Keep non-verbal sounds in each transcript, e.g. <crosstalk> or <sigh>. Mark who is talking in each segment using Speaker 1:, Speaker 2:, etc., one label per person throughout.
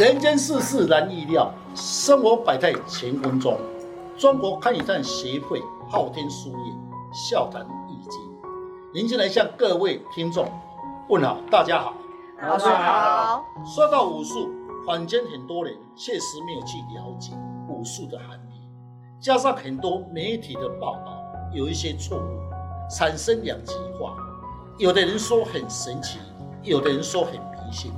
Speaker 1: 人间世事难预料，生活百态乾坤中。中国堪舆战协会昊天书院笑谈易经，您进来向各位听众问好，大家好，
Speaker 2: 老师好。
Speaker 1: 说到武术，坊间很多人确实没有去了解武术的含义，加上很多媒体的报道有一些错误，产生两极化。有的人说很神奇，有的人说很迷信。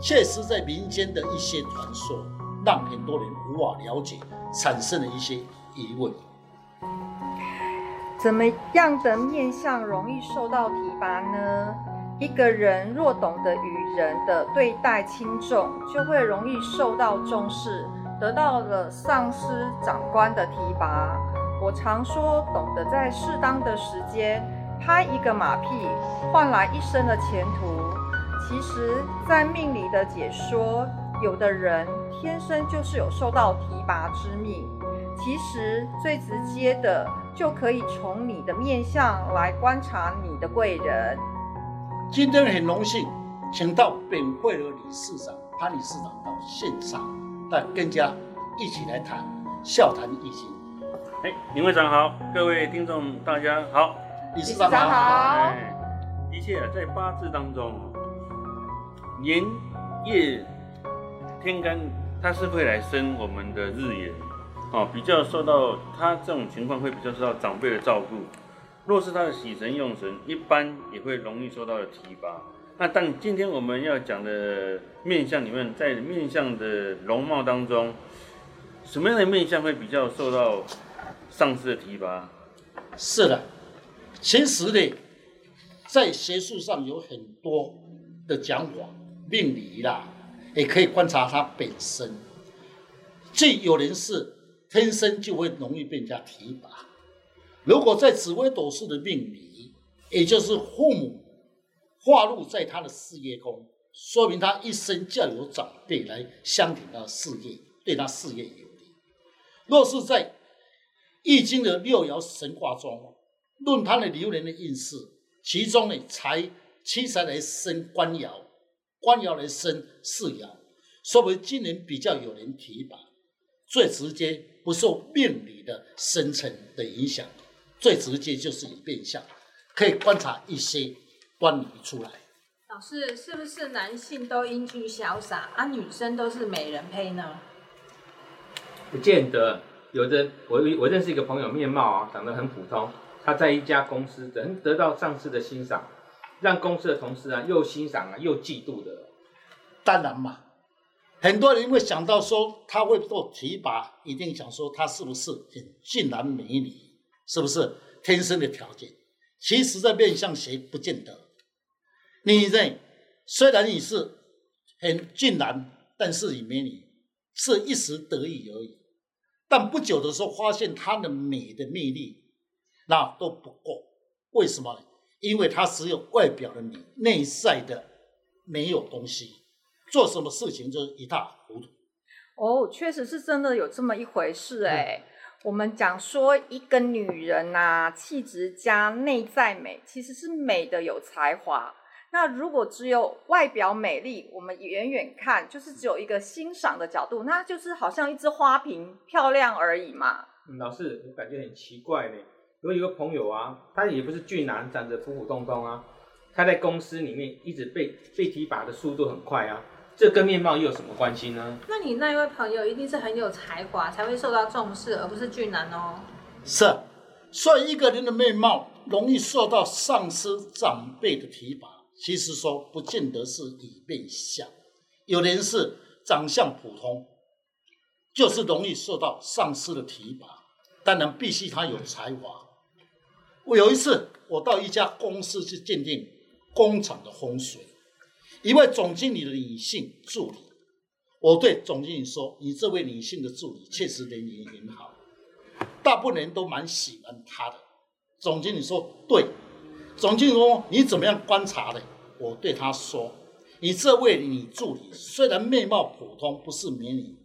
Speaker 1: 确实，在民间的一些传说，让很多人无法了解，产生了一些疑问。
Speaker 2: 怎么样的面相容易受到提拔呢？一个人若懂得与人的对待轻重，就会容易受到重视，得到了上司长官的提拔。我常说，懂得在适当的时间拍一个马屁，换来一生的前途。其实，在命理的解说，有的人天生就是有受到提拔之命。其实最直接的，就可以从你的面相来观察你的贵人。
Speaker 1: 今天很荣幸，请到本会的理事长潘理事长到现场，来跟家一起来谈笑谈易经。
Speaker 3: 哎，林会长好，各位听众大家好，
Speaker 1: 理事长好。
Speaker 3: 哎，的确在八字当中。年月天干，它是会来生我们的日元，哦，比较受到他这种情况会比较受到长辈的照顾。若是他的喜神用神，一般也会容易受到的提拔。那但今天我们要讲的面相里面，在面相的容貌当中，什么样的面相会比较受到上司的提拔？
Speaker 1: 是的，其实呢，在学术上有很多的讲法。命理啦，也可以观察他本身。即有人是天生就会容易被人家提拔，如果在紫微斗数的命理，也就是父母化禄在他的事业宫，说明他一生较有长辈来相挺他的事业，对他事业有利。若是在易经的六爻神卦中，论他的流年的运势，其中呢财七财来生官爻。官窑来生四窑，说明今年比较有人提拔，最直接不受命理的生辰的影响，最直接就是以变相，可以观察一些端倪出来。
Speaker 4: 老师，是不是男性都英俊潇洒，而、啊、女生都是美人胚呢？
Speaker 5: 不见得，有的我我认识一个朋友，面貌啊长得很普通，他在一家公司能得到上司的欣赏。让公司的同事啊又欣赏啊又嫉妒的，
Speaker 1: 当然嘛，很多人会想到说他会做提拔，一定想说他是不是很俊男美女，是不是天生的条件？其实，在面相谁不见得。你认虽然你是很俊男，但是你美女是一时得意而已，但不久的时候发现他的美的魅力那都不够，为什么呢？因为他只有外表的美，内在的没有东西，做什么事情就是一塌糊涂。
Speaker 2: 哦，确实是真的有这么一回事哎。嗯、我们讲说一个女人呐、啊，气质加内在美，其实是美的有才华。那如果只有外表美丽，我们远远看就是只有一个欣赏的角度，那就是好像一只花瓶漂亮而已嘛。
Speaker 5: 嗯、老师，我感觉很奇怪呢。我有一个朋友啊，他也不是俊男，长得普普通通啊。他在公司里面一直被被提拔的速度很快啊，这跟面貌又有什么关系呢？
Speaker 4: 那你那一位朋友一定是很有才华，才会受到重视，而不是俊男哦。
Speaker 1: 是，所以一个人的面貌容易受到上司长辈的提拔，其实说不见得是以面相，有的人是长相普通，就是容易受到上司的提拔，当然必须他有才华。我有一次，我到一家公司去鉴定工厂的风水，一位总经理的女性助理，我对总经理说：“你这位女性的助理确实人缘很好，大部分人都蛮喜欢她的。”总经理说：“对。”总经理说：“你怎么样观察的？”我对他说：“你这位女助理虽然面貌普通，不是美女，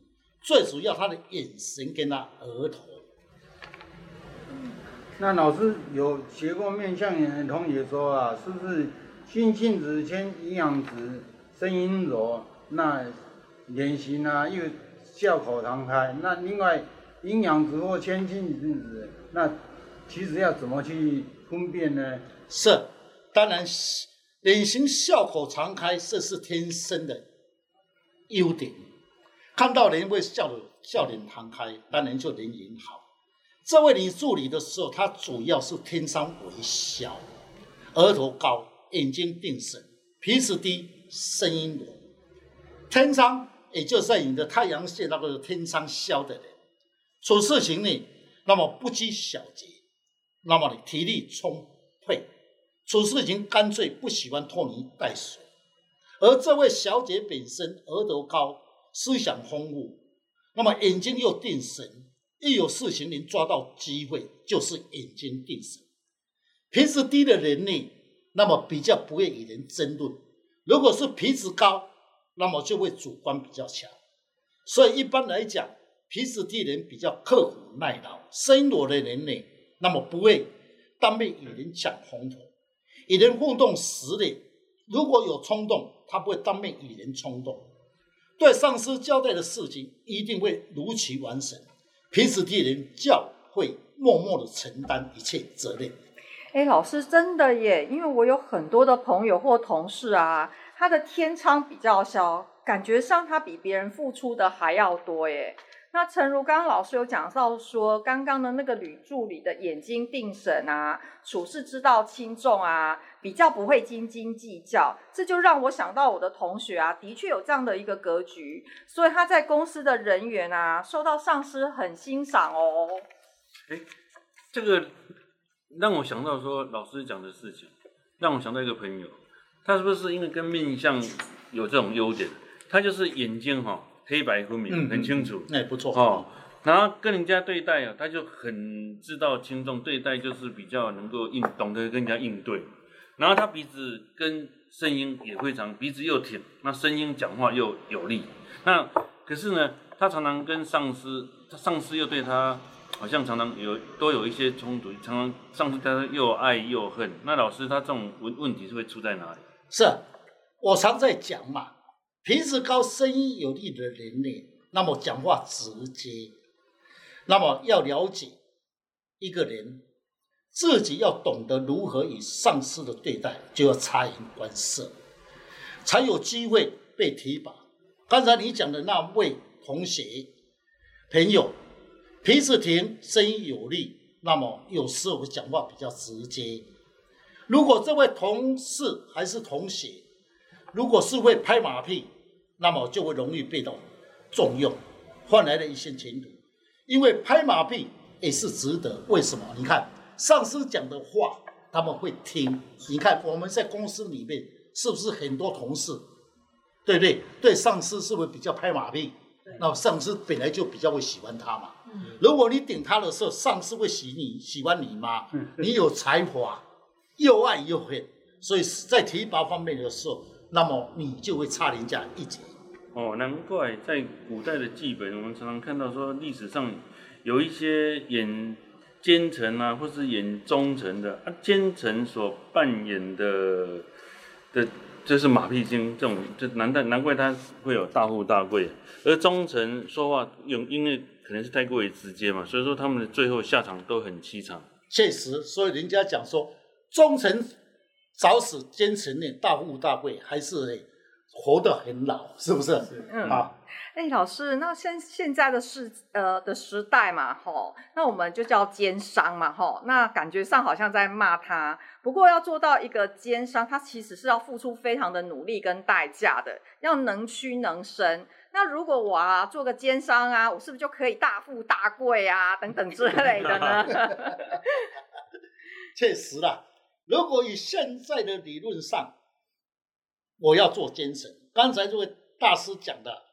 Speaker 1: 最主要她的眼神跟她额头。”
Speaker 6: 那老师有学过面相的同学说啊，是不是心性子谦，营养值，声音柔，那脸型啊，又笑口常开。那另外阴阳子或天心子，那其实要怎么去分辨呢？
Speaker 1: 是，当然，脸型笑口常开，这是天生的优点。看到人会笑的笑脸常开，当然就人缘好。这位女助理的时候，她主要是天生微笑，额头高，眼睛定神，鼻子低，声音软。天生也就是你的太阳穴那个天生消的人，处事情呢，那么不拘小节，那么你体力充沛，处事情干脆不喜欢拖泥带水。而这位小姐本身额头高，思想丰富，那么眼睛又定神。一有事情能抓到机会，就是眼睛定神。鼻子低的人呢，那么比较不会与人争论；如果是鼻子高，那么就会主观比较强。所以一般来讲，鼻子低的人比较刻苦耐劳。生弱的人呢，那么不会当面与人抢风头。与人互动时呢，如果有冲动，他不会当面与人冲动。对上司交代的事情，一定会如期完成。平时替人教会默默的承担一切责任。
Speaker 2: 哎，老师真的耶，因为我有很多的朋友或同事啊，他的天仓比较小，感觉上他比别人付出的还要多耶。那诚如刚刚老师有讲到说，刚刚的那个女助理的眼睛定神啊，处事之道轻重啊，比较不会斤斤计较，这就让我想到我的同学啊，的确有这样的一个格局，所以他在公司的人缘啊，受到上司很欣赏哦。
Speaker 3: 哎，这个让我想到说老师讲的事情，让我想到一个朋友，他是不是因为跟面相有这种优点？他就是眼睛哈、黑白分明，很清楚。
Speaker 1: 哎、嗯嗯，不错
Speaker 3: 哦。然后跟人家对待啊，他就很知道轻重，对待就是比较能够应，懂得跟人家应对。然后他鼻子跟声音也非常，鼻子又挺，那声音讲话又有力。那可是呢，他常常跟上司，他上司又对他好像常常有都有一些冲突，常常上司对他又爱又恨。那老师他这种问问题是会出在哪里？
Speaker 1: 是我常在讲嘛。平时高、声音有力的人呢，那么讲话直接，那么要了解一个人，自己要懂得如何与上司的对待，就要察言观色，才有机会被提拔。刚才你讲的那位同学朋友，平时挺、声音有力，那么有时候讲话比较直接。如果这位同事还是同学，如果是会拍马屁，那么就会容易被到重用，换来了一些前途。因为拍马屁也是值得。为什么？你看上司讲的话，他们会听。你看我们在公司里面是不是很多同事，对不对？对上司是不是比较拍马屁？那上司本来就比较会喜欢他嘛。如果你顶他的时候，上司会喜你喜欢你吗？你有才华，又爱又恨，所以在提拔方面的时候。那么你就会差人家一截。
Speaker 3: 哦，难怪在古代的剧本，我们常常看到说历史上有一些演奸臣啊，或是演忠臣的啊，奸臣所扮演的的，就是马屁精这种，就难怪难怪他会有大富大贵，而忠臣说话用因为可能是太过于直接嘛，所以说他们的最后下场都很凄惨。
Speaker 1: 确实，所以人家讲说忠臣。早死奸臣呢，大富大贵，还是活得很老，是不是？是嗯。好，
Speaker 2: 哎，老师，那现现在的世呃的时代嘛，吼，那我们就叫奸商嘛，吼，那感觉上好像在骂他。不过要做到一个奸商，他其实是要付出非常的努力跟代价的，要能屈能伸。那如果我啊做个奸商啊，我是不是就可以大富大贵啊，等等之类的呢？<laughs> <laughs>
Speaker 1: 确实啦。如果以现在的理论上，我要做奸臣，刚才这位大师讲的，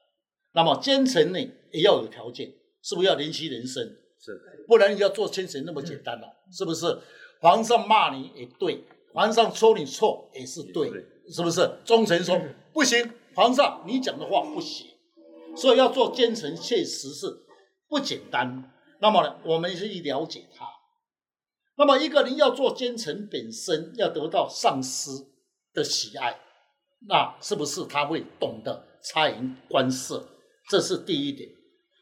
Speaker 1: 那么奸臣呢也要有条件，是不是要怜惜人身？
Speaker 3: 是，
Speaker 1: 不然你要做奸臣那么简单了，嗯，是不是？皇上骂你也对，皇上说你错也是对，对，是不是？忠臣说不行，皇上你讲的话不行，所以要做奸臣确实是不简单。那么呢，我们去了解他。那么一个人要做奸臣，本身要得到上司的喜爱，那是不是他会懂得察言观色，这是第一点。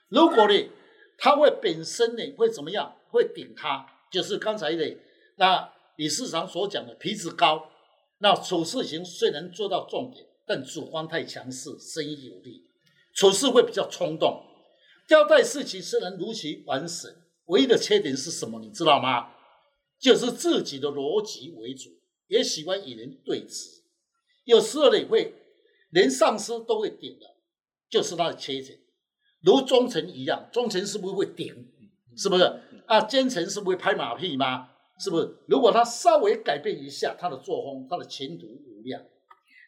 Speaker 1: 如果呢，他会本身呢会怎么样？会顶他，就是刚才的那理事长所讲的鼻子高。那处事情虽然做到重点，但主观太强势，生意有利，处事会比较冲动。交代事情虽然如期完成，唯一的缺点是什么？你知道吗？就是自己的逻辑为主，也喜欢与人对峙，有时候呢会连上司都会顶的，就是他的缺点。如忠臣一样，忠臣是不是会顶？是不是啊？奸臣是不是会拍马屁吗？是不是？如果他稍微改变一下他的作风，他的前途无量。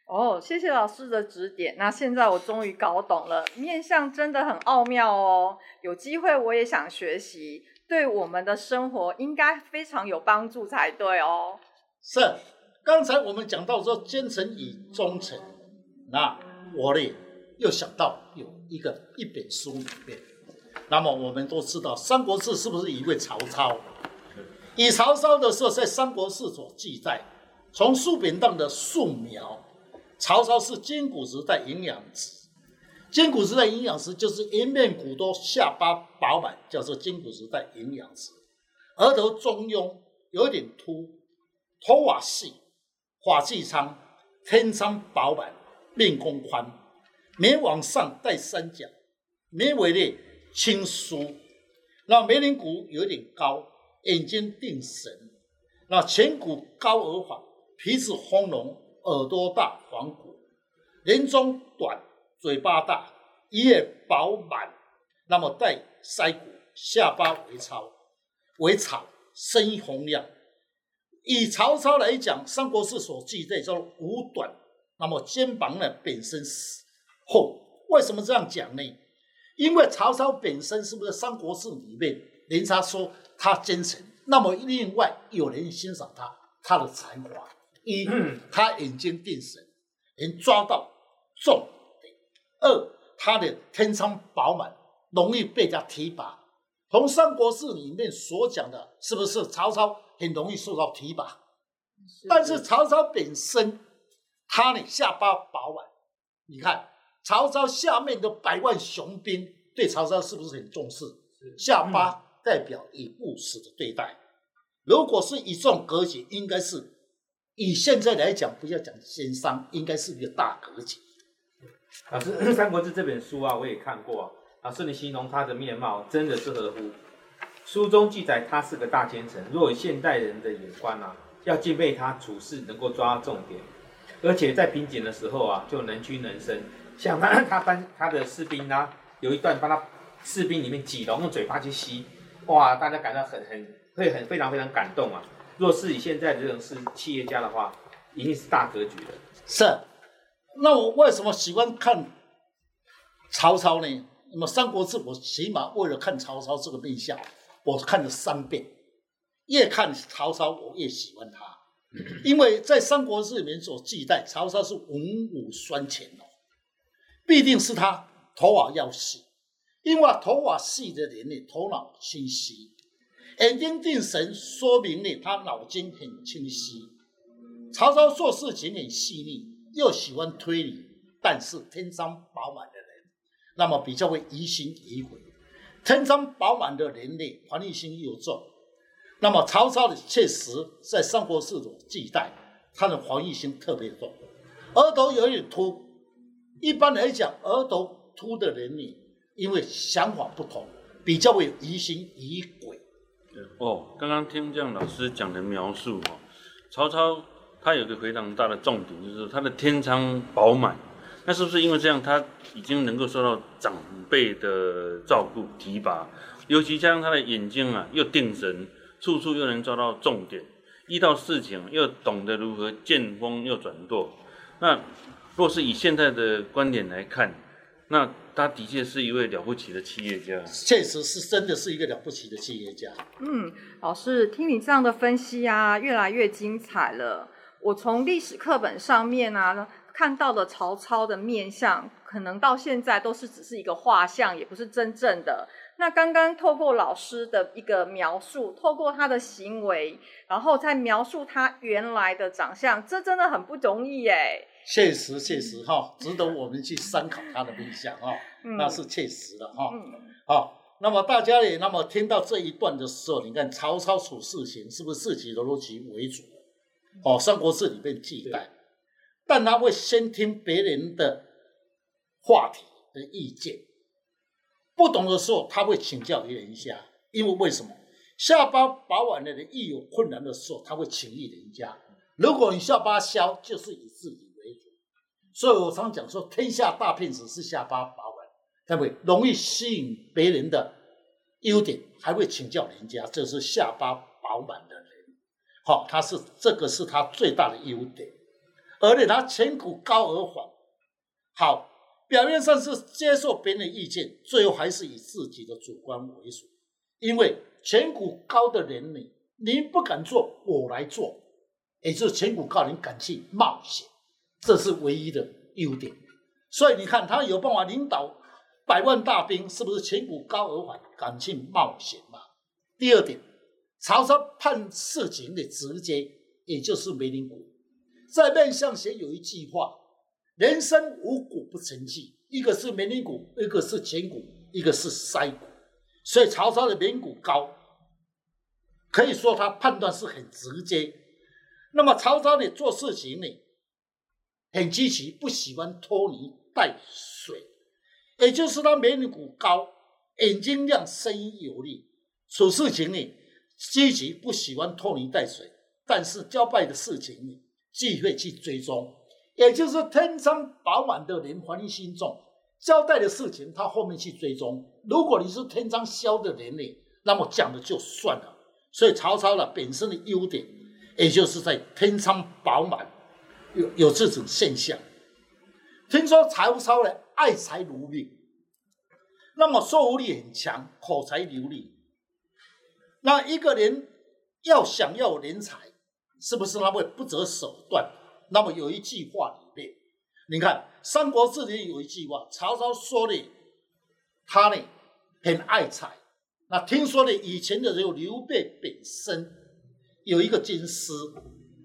Speaker 2: 哦，谢谢老师的指点。那现在我终于搞懂了，面相真的很奥妙哦。有机会我也想学习，对我们的生活应该非常有帮助才对哦。
Speaker 1: 是，刚才我们讲到说奸臣与忠臣，那我呢又想到有一个一本书里面，那么我们都知道《三国志》是不是一位曹操？以曹操的时候，在《三国志》所记载，从书本上的素描，曹操是筋骨质带营养质。金骨时代营养质就是颜面骨多，下巴饱满，叫做金骨时代营养质。额头中庸，有点秃，头发细，发际长，天仓饱满，面弓宽，眉往上带三角，眉尾呢轻疏，那眉棱骨有点高。眼睛定神，那颧骨高而黄，鼻子丰隆，耳朵大黄骨，人中短，嘴巴大，一叶饱满，那么带腮骨，下巴微糙，微草，声音洪亮。以曹操来讲，《三国志》所记载叫五短，那么肩膀呢本身是厚。为什么这样讲呢？因为曹操本身是不是《三国志》里面，人家说。他奸臣，那么另外有人欣赏他，他的才华。一，他眼睛定神，能抓到重点；二，他的天仓饱满，容易被人家提拔。从《三国志》里面所讲的，是不是曹操很容易受到提拔？是但是曹操本身，他呢下巴饱满，你看曹操下面的百万雄兵对曹操是不是很重视？下巴。代表以务实的对待，如果是以这种格局，应该是以现在来讲，不要讲奸商，应该是一个大格局。
Speaker 5: 老师，<laughs>《三国志》这本书啊，我也看过。老师，你形容他的面貌，真的是合乎。书中记载他是个大奸臣，若以现代人的眼光啊，要敬佩他处事能够抓重点，而且在瓶颈的时候啊，就能屈能伸。像他他班他的士兵啊，有一段帮他士兵里面挤龙，用嘴巴去吸。哇，大家感到很很会很非常非常感动啊！若是以现在这种是企业家的话，一定是大格局的。
Speaker 1: 是，那我为什么喜欢看曹操呢？那么《三国志》，我起码为了看曹操这个面相，我看了三遍。越看曹操，我越喜欢他，因为在《三国志》里面所记载，曹操是文武双全哦，必定是他头发要细。因为头发细的人呢，头脑清晰；眼睛定神，说明呢他脑筋很清晰。曹操做事情很细腻，又喜欢推理，但是天仓饱满的人，那么比较会疑心疑鬼。天仓饱满的人呢，防御心又重。那么曹操的确实在《三国志》中记载，他的防御心特别重，额头有点秃。一般来讲，额头秃的人呢，因为想法不同，比较会疑心疑鬼。
Speaker 3: 哦，刚刚听这样老师讲的描述哦，曹操他有个非常大的重点，就是他的天仓饱满。那是不是因为这样，他已经能够受到长辈的照顾提拔？尤其加上他的眼睛啊，又定神，处处又能抓到重点，遇到事情又懂得如何见风又转舵。那若是以现在的观点来看，那他的确是一位了不起的企业家，
Speaker 1: 确实是真的是一个了不起的企业家。
Speaker 2: 嗯，老师，听你这样的分析啊，越来越精彩了。我从历史课本上面啊看到的曹操的面相，可能到现在都是只是一个画像，也不是真正的。那刚刚透过老师的一个描述，透过他的行为，然后再描述他原来的长相，这真的很不容易耶。
Speaker 1: 确实确实哈，值得我们去参考他的面相哈，
Speaker 2: 嗯
Speaker 1: 那是确实的哈。
Speaker 2: 嗯
Speaker 1: 好，那么大家也那么听到这一段的时候，你看曹操处事情是不是自己的逻辑为主？哦，《三国志》里面记载，但他会先听别人的话题的意见，不懂的时候他会请教别人一下，因为为什么？下巴饱满的人一有困难的时候，他会请益人家。如果你下巴削，就是以自己为主。所以我常讲说，天下大骗子是下巴保稳，对不对？容易吸引别人的优点，还会请教人家，这是下巴饱满的好，他是这个是他最大的优点，而且他颧骨高而缓。好，表面上是接受别人的意见，最后还是以自己的主观为主。因为颧骨高的人，呢你不敢做，我来做。也就是颧骨高，你敢去冒险，这是唯一的优点。所以你看，他有办法领导百万大兵，是不是颧骨高而缓，敢去冒险嘛？第二点，曹操判事情的直接，也就是眉棱骨。在面相学有一句话：人生五骨不成器，一个是眉棱骨，一个是颧骨，一个是腮骨。所以曹操的眉骨高，可以说他判断是很直接。那么曹操呢，做事情呢很积极，不喜欢拖泥带水，也就是他眉骨高，眼睛亮，声音有力，处事情呢积极，不喜欢拖泥带水，但是交代的事情呢，既会去追踪，也就是天仓饱满的人，怀疑心重，交代的事情他后面去追踪。如果你是天仓削的人呢，那么讲的就算了。所以曹操呢本身的优点。也就是在天仓饱满，有有这种现象。听说曹操呢爱才如命，那么说服力很强，口才流利。那一个人要想要人才，是不是他会不择手段？那么有一句话里面，你看《三国志》里有一句话，曹操说的，他呢很爱才。那听说呢，以前的有刘备本身。有一个军师，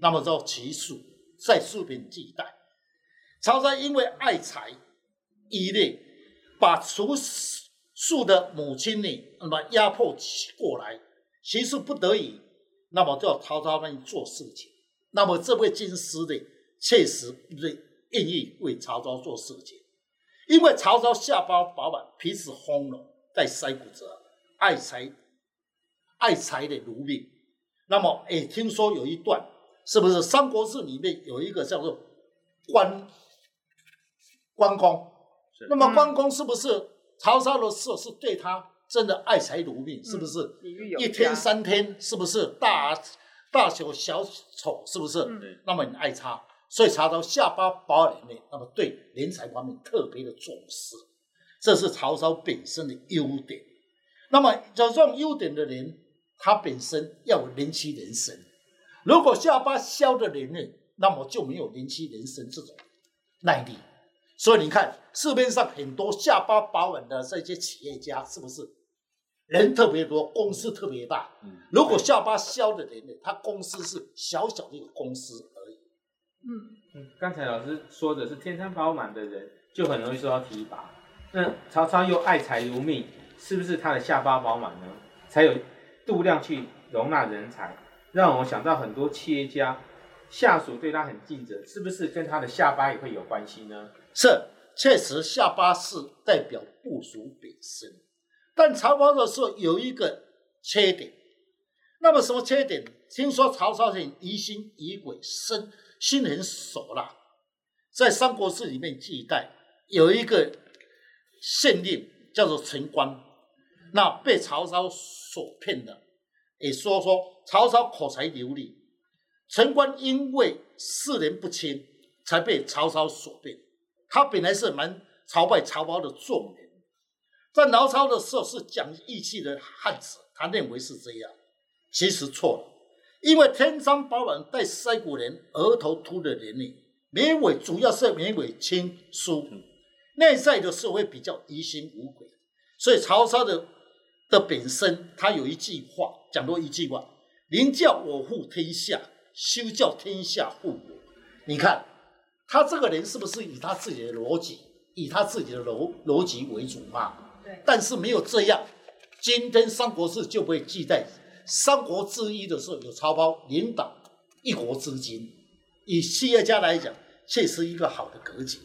Speaker 1: 那么叫齐树，在书本记载，曹操因为爱才，一类把齐树的母亲呢，那么压迫起过来，齐树不得已，那么叫曹操那里做事情。那么这位军师呢，确实是愿意为曹操做事情，因为曹操下巴饱满，鼻子丰隆，在腮骨折，爱财，爱财的奴命。那么，哎，听说有一段，是不是《三国志》里面有一个叫做关关公？那么关公是不是曹操的事是对他真的爱财如命？嗯、是不是？一天三天，是不是大大小小丑？是不是？嗯、那么你爱他，所以查到下巴饱满呢，那么对人才方面特别的重视，这是曹操本身的优点。那么有这种优点的人。他本身要有人妻人神，如果下巴削的人呢，那么就没有人妻人神这种耐力。所以你看市面上很多下巴饱满的这些企业家，是不是人特别多，公司特别大？如果下巴削的人呢，他公司是小小的一个公司而已。
Speaker 5: 嗯嗯，刚才老师说的是天仓饱满的人就很容易受到提拔。那曹操又爱才如命，是不是他的下巴饱满呢？才有。度量去容纳人才，让我想到很多企业家下属对他很尽责，是不是跟他的下巴也会有关系呢？
Speaker 1: 是，确实下巴是代表部属本身，但曹操的时候有一个缺点。那么什么缺点？听说曹操很疑心疑鬼，心心很手辣。在《三国志》里面记载，有一个县令叫做陈关。那被曹操所骗的，也说说曹操口才流利，陈关因为识人不清，才被曹操所骗。他本来是蛮朝拜曹操的重人，在曹操的时候是讲义气的汉子，他认为是这样，其实错了。因为天山饱满带腮骨人，额头秃的人呢，眉尾主要是眉尾轻疏，内在的时候会比较疑心无鬼，所以曹操的。的本身，他有一句话，讲过一句话：“宁叫我护天下，休叫天下负我。”你看，他这个人是不是以他自己的逻辑，以他自己的逻逻辑为主嘛？
Speaker 4: 对。
Speaker 1: 但是没有这样，今天三国志就不会记载《三国志一》的时候有曹操领导一国之君，以企业家来讲，这是一个好的格局。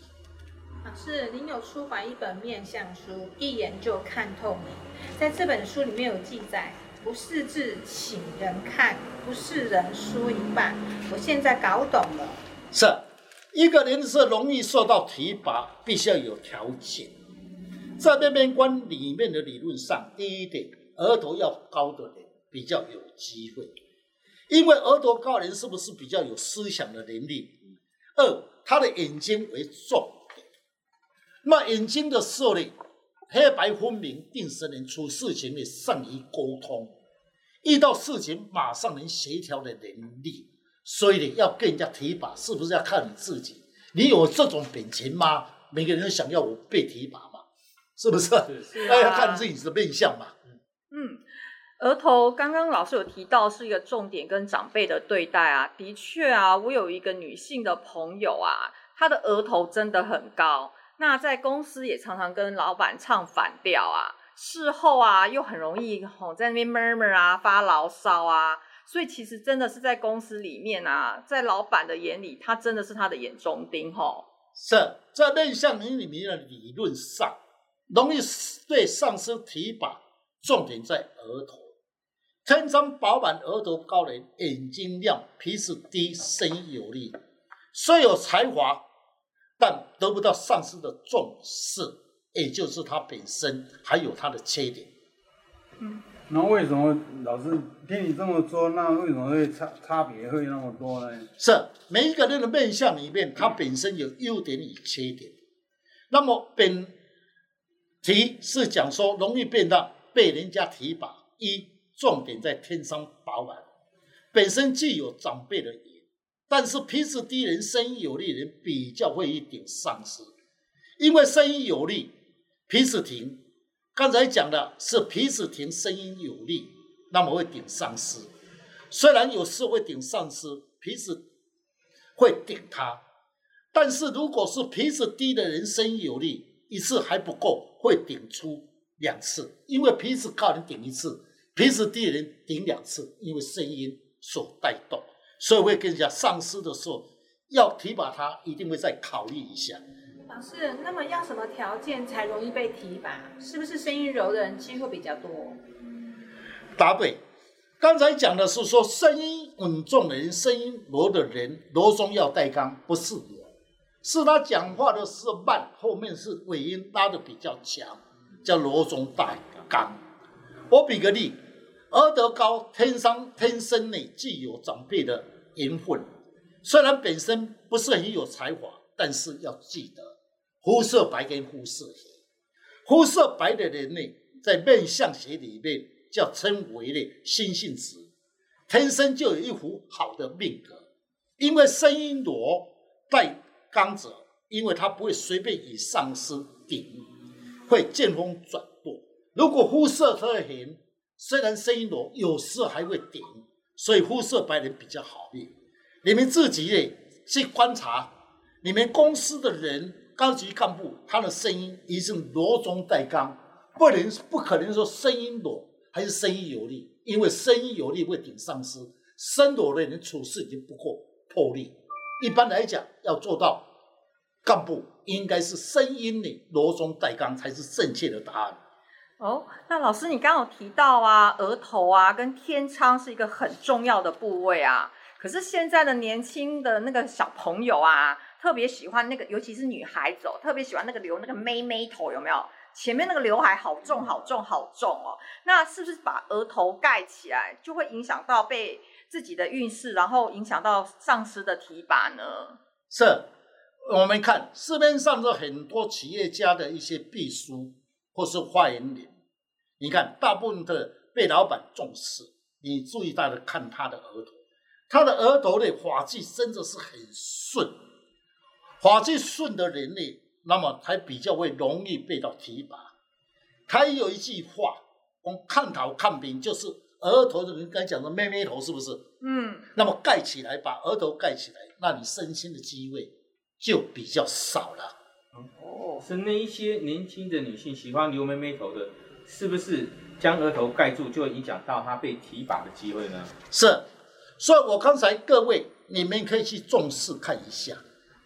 Speaker 4: 老师，您有出版一本面相书，一眼就看透你。在这本书里面有记载，不是字请人看，不是人说一半。我现在搞懂了。
Speaker 1: 是，一个人是容易受到提拔，必须要有条件。在面面观里面的理论上，第一点，额头要高的人比较有机会，因为额头高人是不是比较有思想的能力？二，他的眼睛为重。那眼睛的视力，黑白分明，定神人处事情的善于沟通，遇到事情马上能协调的能力。所以你要跟人家提拔，是不是要看你自己？你有这种本钱吗？每个人都想要我被提拔，是不是？是啊，要看自己的面相嘛。
Speaker 2: 嗯，额头刚刚老师有提到是一个重点，跟长辈的对待啊，的确啊，我有一个女性的朋友啊，她的额头真的很高。那在公司也常常跟老板唱反调啊，事后啊又很容易吼在那边 murmur 啊发牢骚啊，所以其实真的是在公司里面啊，在老板的眼里，他真的是他的眼中钉吼。
Speaker 1: 是在面相里面的理论上，容易对上司提拔，重点在额头。天生饱满、额头高的人，眼睛亮、鼻子低、声音有力，虽有才华。但得不到上司的重视，也就是他本身还有他的缺点。
Speaker 6: 嗯，那为什么老师听你这么说，那为什么会差差别会那么多呢？
Speaker 1: 是每一个人的面相里面，他本身有优点与缺点。那么本题是讲说容易变大，被人家提拔。一重点在天生饱满，本身具有长辈的。但是鼻子低人、声音有力人比较会一点上司，因为声音有力，鼻子挺。刚才讲的是鼻子挺，声音有力，那么会顶上司。虽然有时会顶上司，鼻子会顶他，但是如果是鼻子低的人，声音有力，一次还不够，会顶出两次。因为鼻子高人顶一次，鼻子低的人顶两次，因为声音所带动。所以我会跟你讲，上司的时候要提拔他，一定会再考虑一下。
Speaker 4: 老师，那么要什么条件才容易被提拔？是不是声音柔的人机会比较多？
Speaker 1: 答对。刚才讲的是说，声音稳重的人，声音柔的人，柔中要带刚，不是我，是他讲话的时候慢，后面是尾音拉得比较强，叫罗中带刚。我比个例。额头高，天生天生内具有长辈的缘分。虽然本身不是很有才华，但是要记得肤色白跟肤色黑。肤色白的人呢，在面相学里面叫称为的心性直，天生就有一副好的命格。因为声音柔带刚者，因为他不会随便与上司顶，会见风转舵。如果肤色特黑。虽然声音柔，有时还会顶，所以肤色白人比较好命。你们自己呢去观察，你们公司的人高级干部，他的声音一定柔中带刚，不能不可能说声音柔还是声音有力，因为声音有力会顶上司，声柔的人处事已经不够魄力。一般来讲，要做到干部，应该是声音里柔中带刚才是正确的答案。
Speaker 2: 哦，那老师，你刚刚有提到啊，额头啊跟天仓是一个很重要的部位啊。可是现在的年轻的那个小朋友啊，特别喜欢那个，尤其是女孩子哦，特别喜欢那个留那个妹妹头，有没有？前面那个刘海好重好重好重哦。那是不是把额头盖起来，就会影响到被自己的运势，然后影响到上司的提拔呢？
Speaker 1: 是，我们看市面上的很多企业家的一些秘书或是发言人。你看，大部分的被老板重视。你注意到的看他的额头，他的额头的发际真的是很顺。发际顺的人呢，那么才比较会容易被到提拔。他有一句话，我看头看病，就是额头的人刚才讲的妹妹头，是不是？
Speaker 2: 嗯。
Speaker 1: 那么盖起来，把额头盖起来，那你升迁的机会就比较少了。
Speaker 2: 哦，
Speaker 5: 是那一些年轻的女性喜欢留妹妹头的，是不是将额头盖住就会影响到她被提拔的机会呢？
Speaker 1: 是，所以我刚才各位你们可以去重视看一下，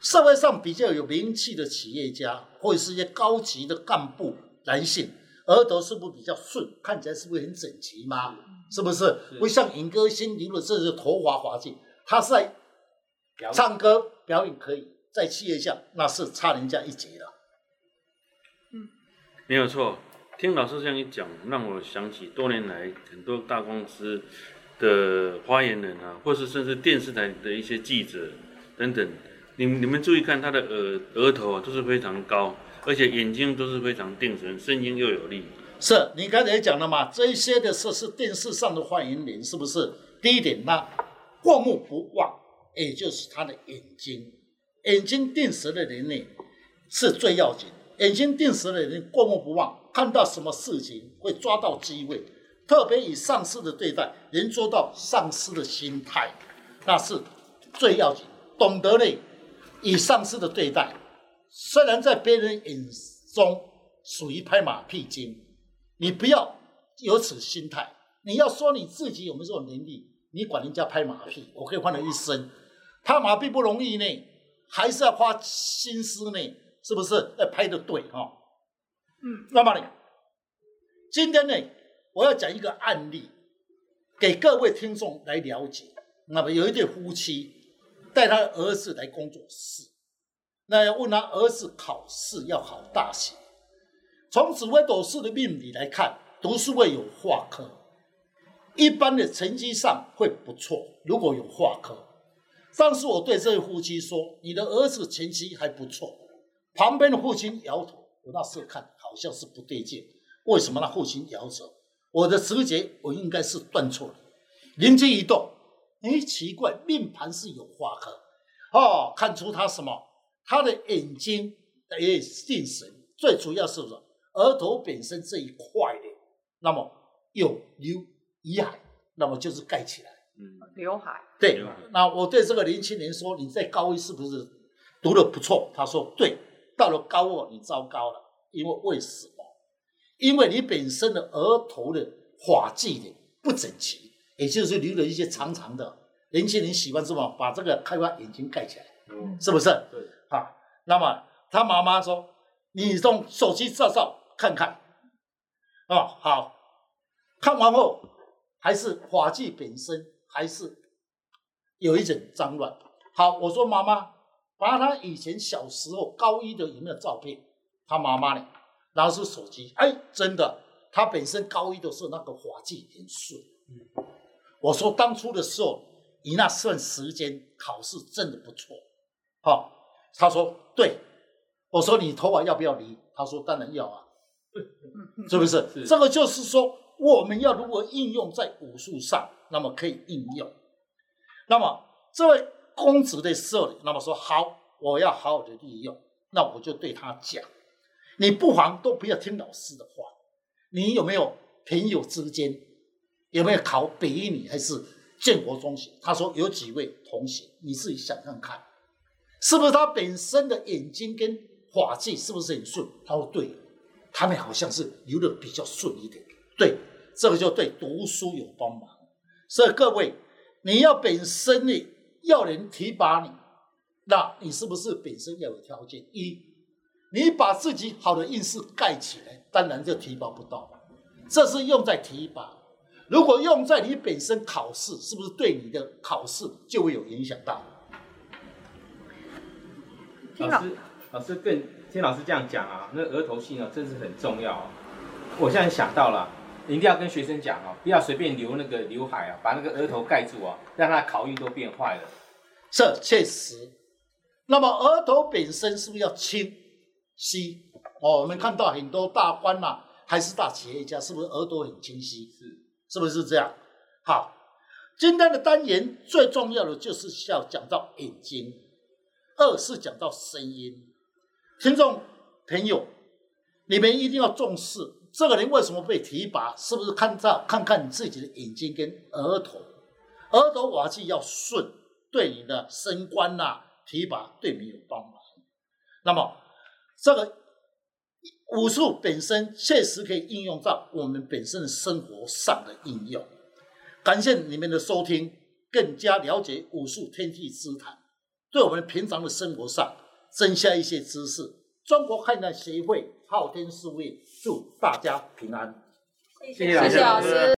Speaker 1: 社会上比较有名气的企业家或者是一些高级的干部男性，额头是不是比较顺，看起来是不是很整齐吗？是不是？不像尹歌星留的这是头发滑稽，他是在唱歌表演可以，在企业下那是差人家一截了。
Speaker 3: 嗯没有错，听老师这样一讲，让我想起多年来很多大公司的发言人啊，或是甚至电视台的一些记者等等，你你们注意看他的额额头啊，都是非常高，而且眼睛都是非常定神，声音又有力。
Speaker 1: 是你刚才讲了嘛？这一些的是是电视上的发言人，是不是？第一点呢，过目不忘，也就是他的眼睛，眼睛定神的人呢是最要紧。眼睛定神的人过目不忘，看到什么事情会抓到机会，特别以上司的对待，能做到上司的心态，那是最要紧。懂得呢，以上司的对待，虽然在别人眼中属于拍马屁精。你不要有此心态，你要说你自己有没有这种能力？你管人家拍马屁，我可以换了一生。拍马屁不容易呢，还是要花心思呢，是不是？要拍的对哈。嗯，那么呢，今天呢，我要讲一个案例，给各位听众来了解。那么有一对夫妻带他的儿子来工作室，那要问他儿子考试要考大学。从紫微斗数的命理来看，读书会有化科，一般的成绩上会不错。如果有化科，当时我对这位夫妻说：“你的儿子成绩还不错。”旁边的父亲摇头。我那时候看好像是不对劲，为什么那父亲摇头？我的直觉我应该是断错了。灵机一动，哎，奇怪，命盘是有化科，哦，看出他什么？他的眼睛也定神，最主要是什么？额头本身这一块的，那么有刘海，那么就是盖起来。
Speaker 2: 嗯，刘海。
Speaker 1: 对。那我对这个年轻人说：“你在高一是不是读的不错？”他说：“对。”到了高二，你糟糕了，因为为什么？因为你本身的额头的发际的不整齐，也就是留了一些长长的。年轻人喜欢什么？把这个开发眼睛盖起来，嗯，是不是？对。啊，那么他妈妈说：“你用手机照照。”看看，哦，好，看完后还是发际本身还是有一点脏乱。好，我说妈妈，把他以前小时候高一的有没有照片？他妈妈呢，拿出手机，哎，真的，他本身高一的时候那个发际很顺。嗯，我说当初的时候，你那算时间考试真的不错。好，他说对，我说你头发要不要理？他说当然要啊。<laughs> 是不是？是这个就是说，我们要如何应用在武术上，那么可以应用。那么这位公子的时候，那么说好，我要好好的利用。那我就对他讲，你不妨都不要听老师的话。你有没有朋友之间有没有考北一女还是建国中学？他说有几位同学，你自己想想看，是不是他本身的眼睛跟发际是不是很顺？他说对。他们好像是留的比较顺一点，对，这个就对读书有帮忙。所以各位，你要本身呢要人提拔你，那你是不是本身要有条件？一，你把自己好的运势盖起来，当然就提拔不到。这是用在提拔，如果用在你本身考试，是不是对你的考试就会有影响到？
Speaker 5: 老师，老师更。听老师这样讲啊，那额头型啊，真是很重要啊。我现在想到了，一定要跟学生讲啊，不要随便留那个刘海啊，把那个额头盖住啊，让他考运都变坏了。
Speaker 1: 这确实。那么额头本身是不是要清晰？哦，我们看到很多大官呐、啊，还是大企业家，是不是额头很清晰？是，是不是这样？好，今天的单元最重要的就是要讲到眼睛，二是讲到声音。听众朋友，你们一定要重视这个人为什么被提拔，是不是看照看看你自己的眼睛跟额头，额头发际要顺，对你的升官呐、提拔对你有帮忙。那么这个武术本身确实可以应用到我们本身的生活上的应用。感谢你们的收听，更加了解武术天地之谈，对我们平常的生活上增加一些知识。中国汉代协会昊天书院祝大家平安。
Speaker 4: 谢谢
Speaker 5: 谢谢老师。